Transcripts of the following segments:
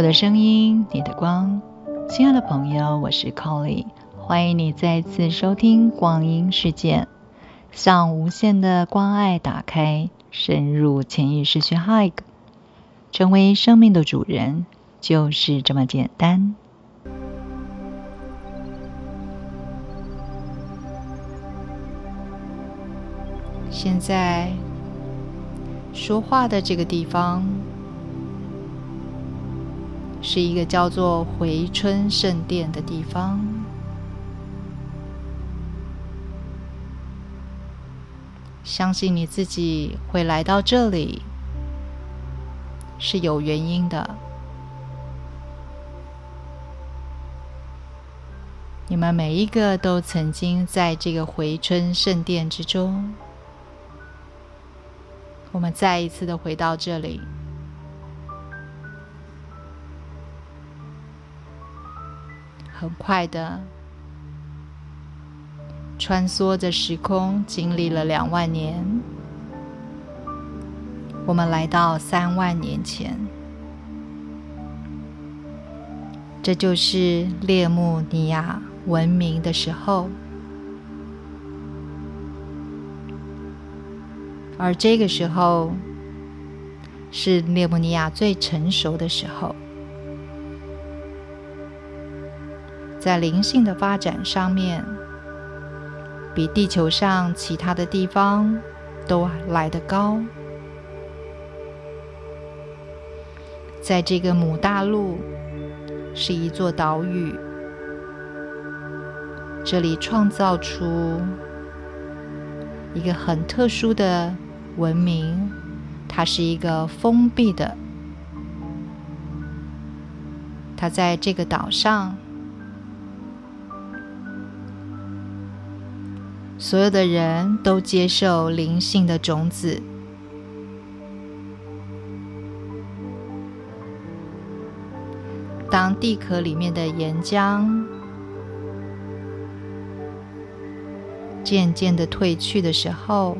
我的声音，你的光，亲爱的朋友，我是 Colly，欢迎你再次收听光阴世界，向无限的关爱打开，深入潜意识去 Hug，成为生命的主人，就是这么简单。现在说话的这个地方。是一个叫做回春圣殿的地方。相信你自己会来到这里是有原因的。你们每一个都曾经在这个回春圣殿之中。我们再一次的回到这里。很快的，穿梭着时空，经历了两万年，我们来到三万年前，这就是列穆尼亚文明的时候，而这个时候是列穆尼亚最成熟的时候。在灵性的发展上面，比地球上其他的地方都来得高。在这个母大陆是一座岛屿，这里创造出一个很特殊的文明，它是一个封闭的，它在这个岛上。所有的人都接受灵性的种子。当地壳里面的岩浆渐渐的退去的时候，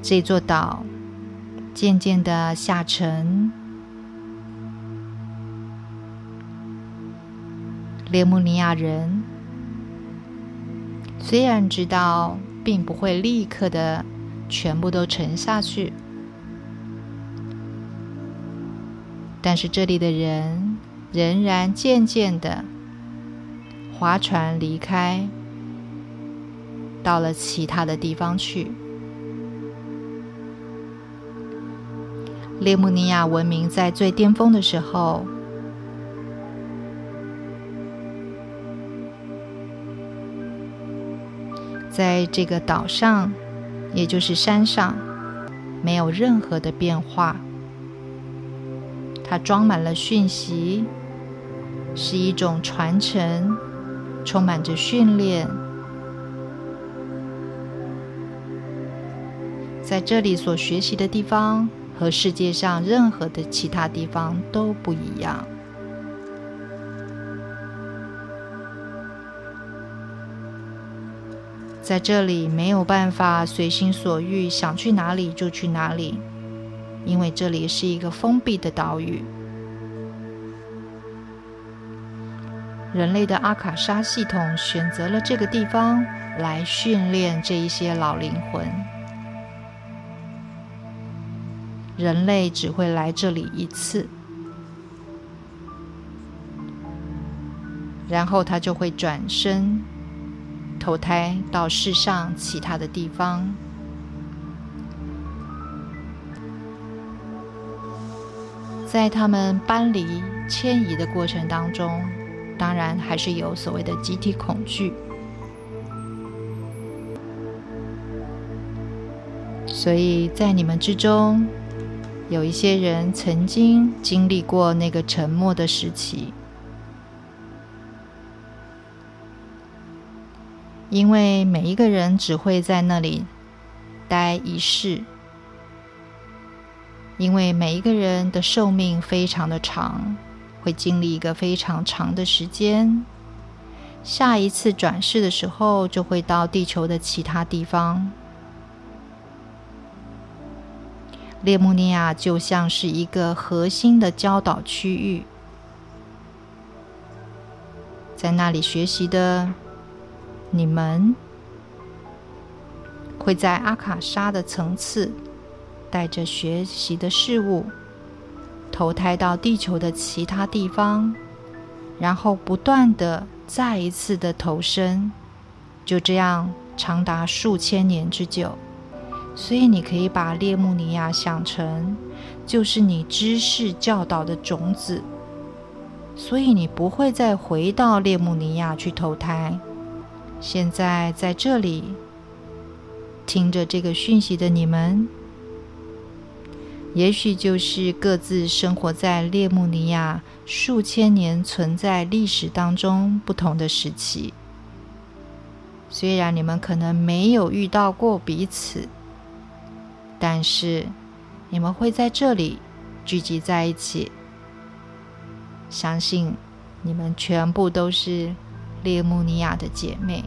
这座岛渐渐的下沉。列姆尼亚人。虽然知道并不会立刻的全部都沉下去，但是这里的人仍然渐渐的划船离开，到了其他的地方去。列姆尼亚文明在最巅峰的时候。在这个岛上，也就是山上，没有任何的变化。它装满了讯息，是一种传承，充满着训练。在这里所学习的地方，和世界上任何的其他地方都不一样。在这里没有办法随心所欲，想去哪里就去哪里，因为这里是一个封闭的岛屿。人类的阿卡莎系统选择了这个地方来训练这一些老灵魂。人类只会来这里一次，然后他就会转身。投胎到世上其他的地方，在他们搬离、迁移的过程当中，当然还是有所谓的集体恐惧。所以在你们之中，有一些人曾经经历过那个沉默的时期。因为每一个人只会在那里待一世，因为每一个人的寿命非常的长，会经历一个非常长的时间。下一次转世的时候，就会到地球的其他地方。列穆尼亚就像是一个核心的教导区域，在那里学习的你们，会在阿卡莎的层次，带着学习的事物，投胎到地球的其他地方，然后不断的再一次的投生，就这样长达数千年之久。所以，你可以把列穆尼亚想成就是你知识教导的种子。所以，你不会再回到列穆尼亚去投胎。现在在这里听着这个讯息的你们，也许就是各自生活在列穆尼亚数千年存在历史当中不同的时期。虽然你们可能没有遇到过彼此。但是，你们会在这里聚集在一起。相信你们全部都是列穆尼亚的姐妹。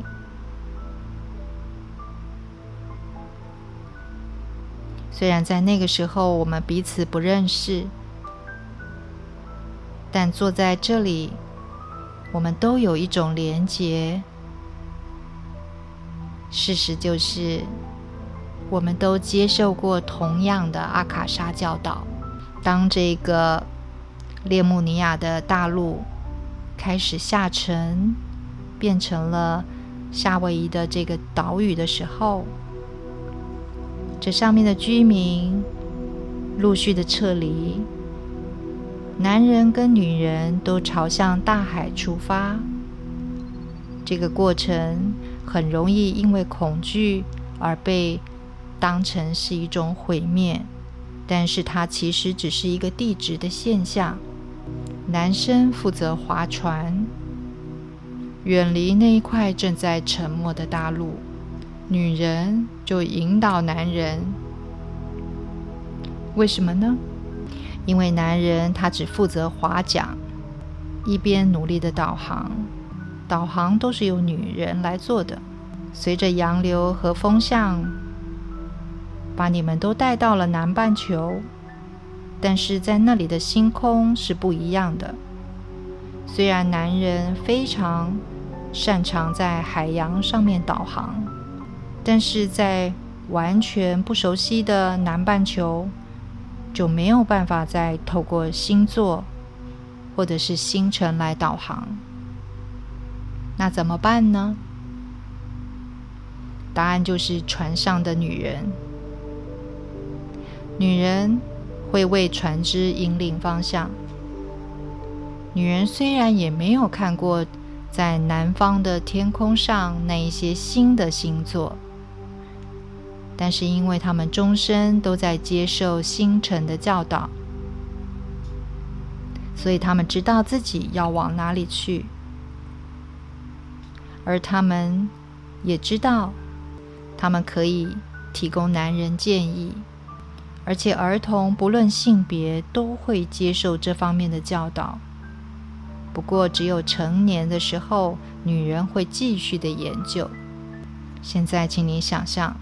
虽然在那个时候我们彼此不认识，但坐在这里，我们都有一种连结。事实就是。我们都接受过同样的阿卡莎教导。当这个列穆尼亚的大陆开始下沉，变成了夏威夷的这个岛屿的时候，这上面的居民陆续的撤离，男人跟女人都朝向大海出发。这个过程很容易因为恐惧而被。当成是一种毁灭，但是它其实只是一个地质的现象。男生负责划船，远离那一块正在沉没的大陆；女人就引导男人。为什么呢？因为男人他只负责划桨，一边努力的导航，导航都是由女人来做的。随着洋流和风向。把你们都带到了南半球，但是在那里的星空是不一样的。虽然男人非常擅长在海洋上面导航，但是在完全不熟悉的南半球，就没有办法再透过星座或者是星辰来导航。那怎么办呢？答案就是船上的女人。女人会为船只引领方向。女人虽然也没有看过在南方的天空上那一些新的星座，但是因为他们终身都在接受星辰的教导，所以他们知道自己要往哪里去，而他们也知道，他们可以提供男人建议。而且，儿童不论性别都会接受这方面的教导。不过，只有成年的时候，女人会继续的研究。现在，请你想象，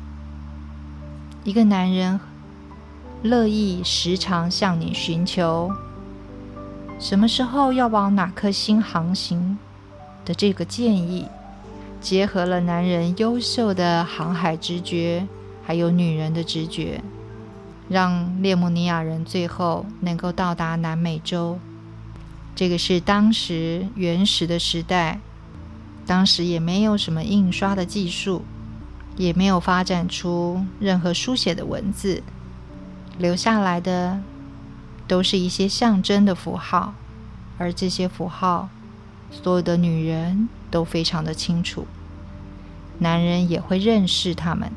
一个男人乐意时常向你寻求什么时候要往哪颗星航行的这个建议，结合了男人优秀的航海直觉，还有女人的直觉。让列姆尼亚人最后能够到达南美洲，这个是当时原始的时代，当时也没有什么印刷的技术，也没有发展出任何书写的文字，留下来的都是一些象征的符号，而这些符号，所有的女人都非常的清楚，男人也会认识他们。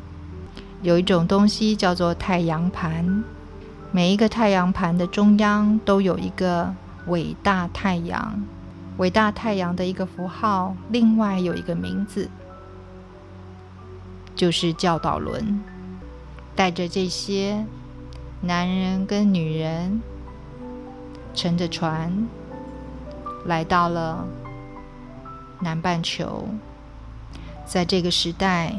有一种东西叫做太阳盘，每一个太阳盘的中央都有一个伟大太阳，伟大太阳的一个符号，另外有一个名字，就是教导轮。带着这些男人跟女人，乘着船来到了南半球，在这个时代。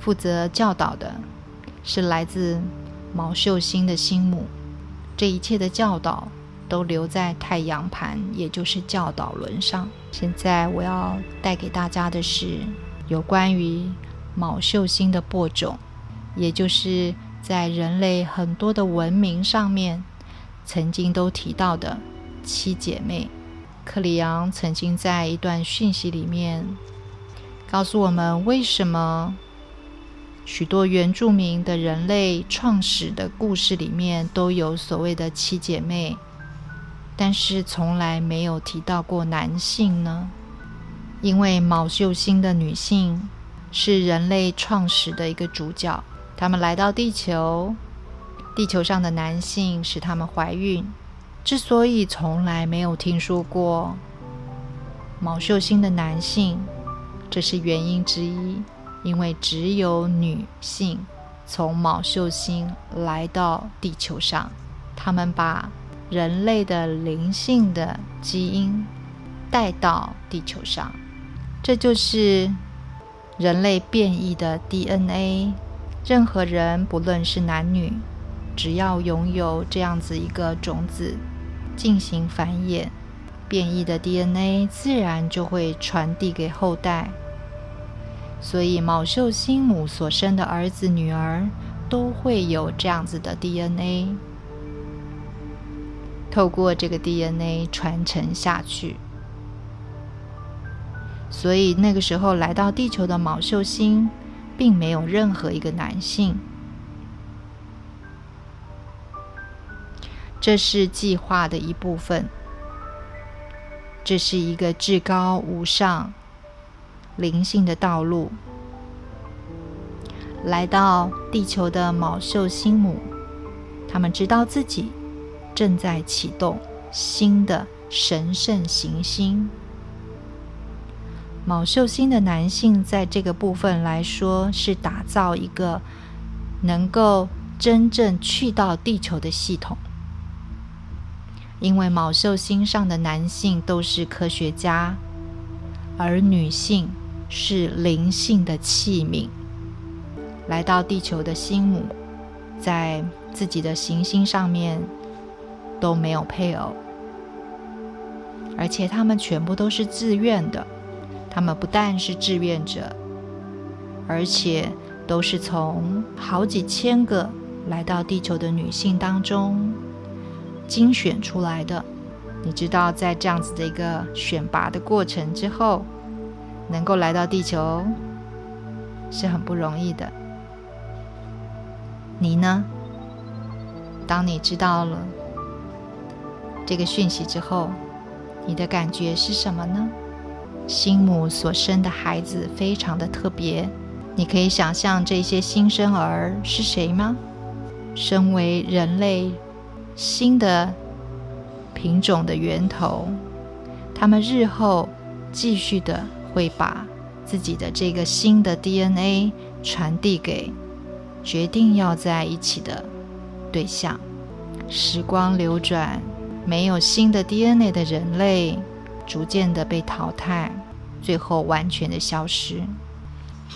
负责教导的是来自毛秀星的心母，这一切的教导都留在太阳盘，也就是教导轮上。现在我要带给大家的是有关于卯秀星的播种，也就是在人类很多的文明上面曾经都提到的七姐妹。克里昂曾经在一段讯息里面告诉我们，为什么许多原住民的人类创始的故事里面都有所谓的七姐妹，但是从来没有提到过男性呢？因为卯秀星的女性是人类创始的一个主角，他们来到地球，地球上的男性使他们怀孕。之所以从来没有听说过毛秀星的男性，这是原因之一。因为只有女性从毛秀星来到地球上，他们把人类的灵性的基因带到地球上，这就是人类变异的 DNA。任何人不论是男女，只要拥有这样子一个种子。进行繁衍，变异的 DNA 自然就会传递给后代。所以，卯秀星母所生的儿子、女儿都会有这样子的 DNA，透过这个 DNA 传承下去。所以，那个时候来到地球的毛秀星，并没有任何一个男性。这是计划的一部分。这是一个至高无上、灵性的道路。来到地球的毛秀星母，他们知道自己正在启动新的神圣行星。卯秀星的男性在这个部分来说，是打造一个能够真正去到地球的系统。因为卯秀星上的男性都是科学家，而女性是灵性的器皿。来到地球的星母，在自己的行星上面都没有配偶，而且他们全部都是自愿的。他们不但是志愿者，而且都是从好几千个来到地球的女性当中。精选出来的，你知道，在这样子的一个选拔的过程之后，能够来到地球是很不容易的。你呢？当你知道了这个讯息之后，你的感觉是什么呢？新母所生的孩子非常的特别，你可以想象这些新生儿是谁吗？身为人类。新的品种的源头，他们日后继续的会把自己的这个新的 DNA 传递给决定要在一起的对象。时光流转，没有新的 DNA 的人类逐渐的被淘汰，最后完全的消失。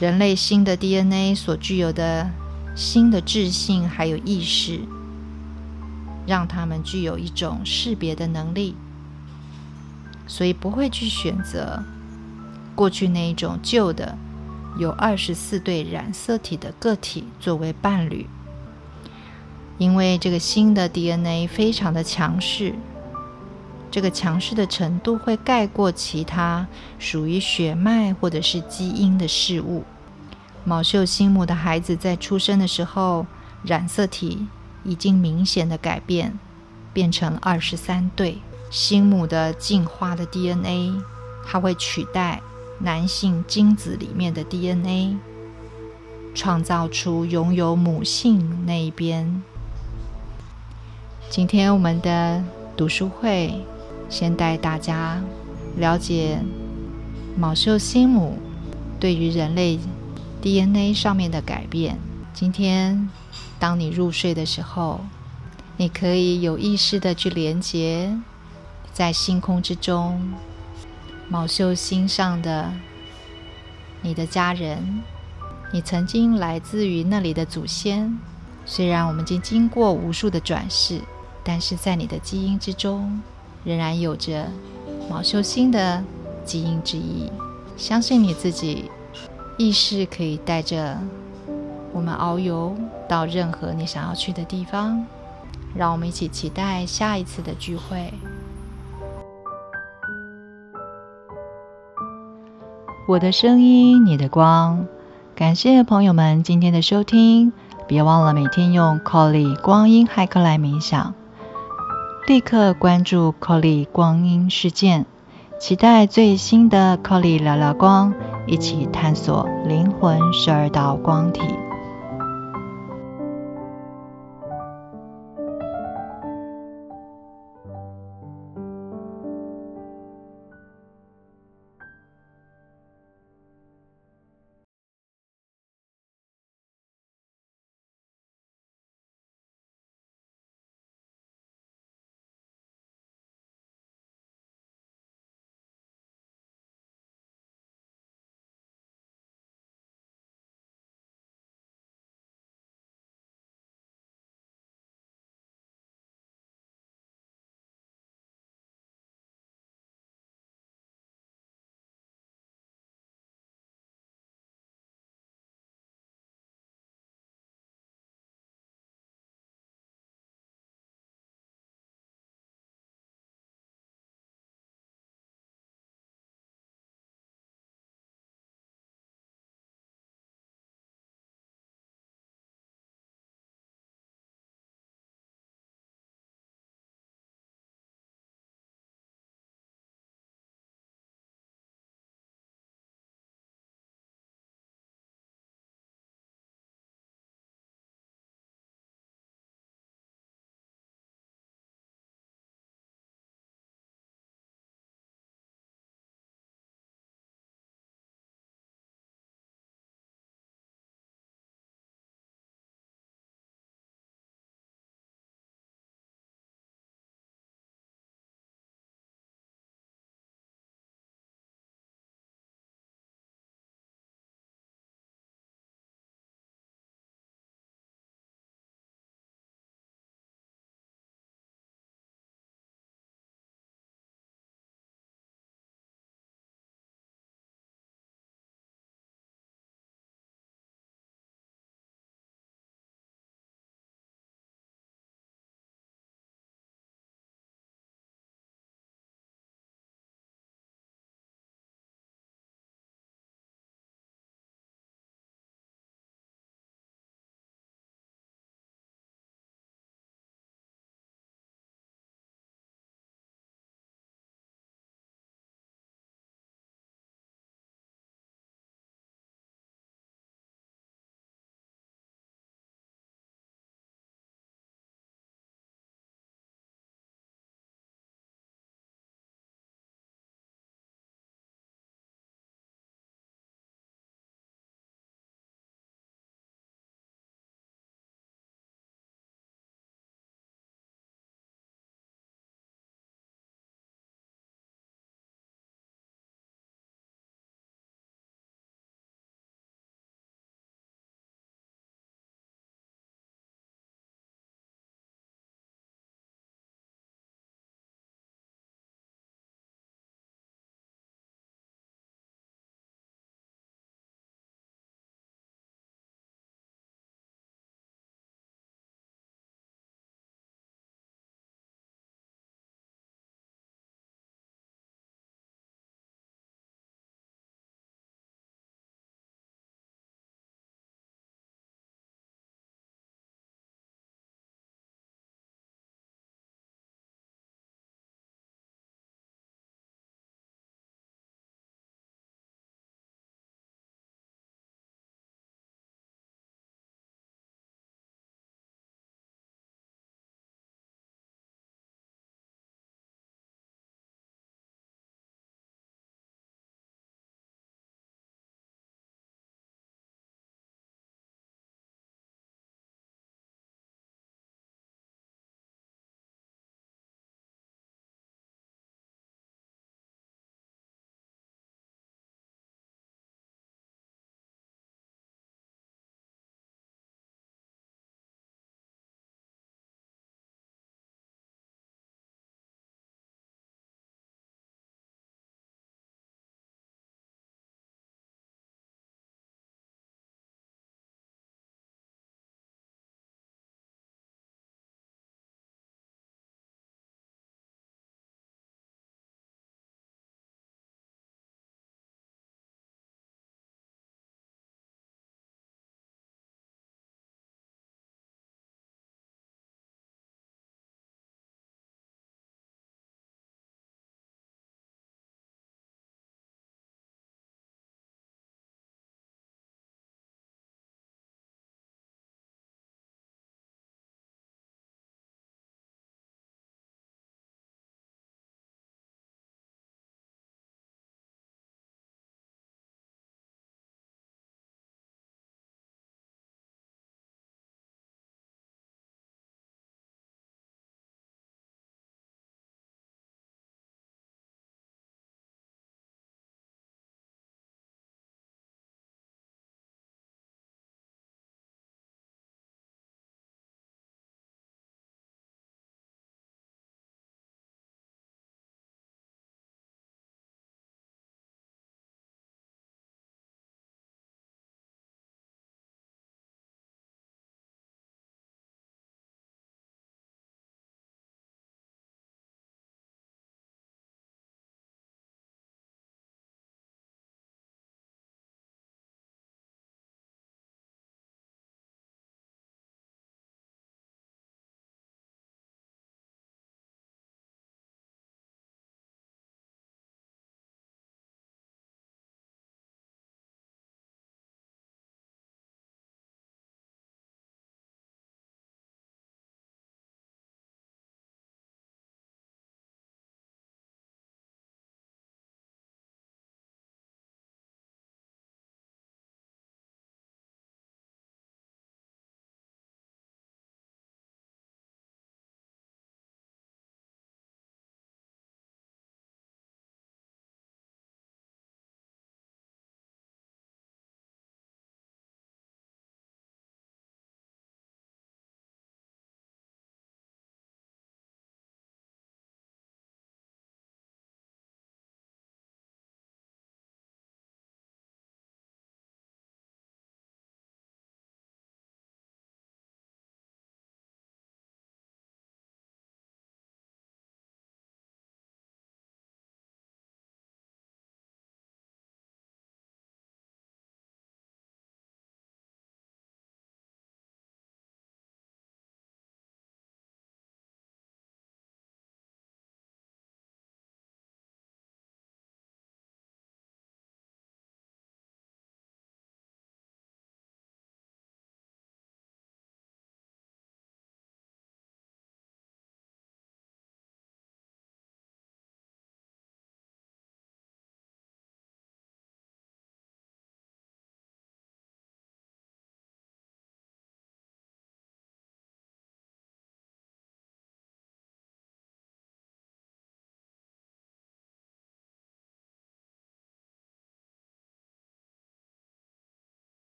人类新的 DNA 所具有的新的智性还有意识。让他们具有一种识别的能力，所以不会去选择过去那一种旧的有二十四对染色体的个体作为伴侣，因为这个新的 DNA 非常的强势，这个强势的程度会盖过其他属于血脉或者是基因的事物。卯秀星母的孩子在出生的时候，染色体。已经明显的改变，变成二十三对新母的进化的 DNA，它会取代男性精子里面的 DNA，创造出拥有母性那一边。今天我们的读书会先带大家了解卯秀新母对于人类 DNA 上面的改变。今天。当你入睡的时候，你可以有意识的去连接在星空之中，卯秀星上的你的家人，你曾经来自于那里的祖先，虽然我们已经经过无数的转世，但是在你的基因之中，仍然有着毛修星的基因之一。相信你自己，意识可以带着我们遨游到任何你想要去的地方。让我们一起期待下一次的聚会。我的声音，你的光。感谢朋友们今天的收听，别忘了每天用 Colly 光阴骇客来冥想。立刻关注 Colly 光阴事件，期待最新的 Colly 聊聊光，一起探索灵魂十二道光体。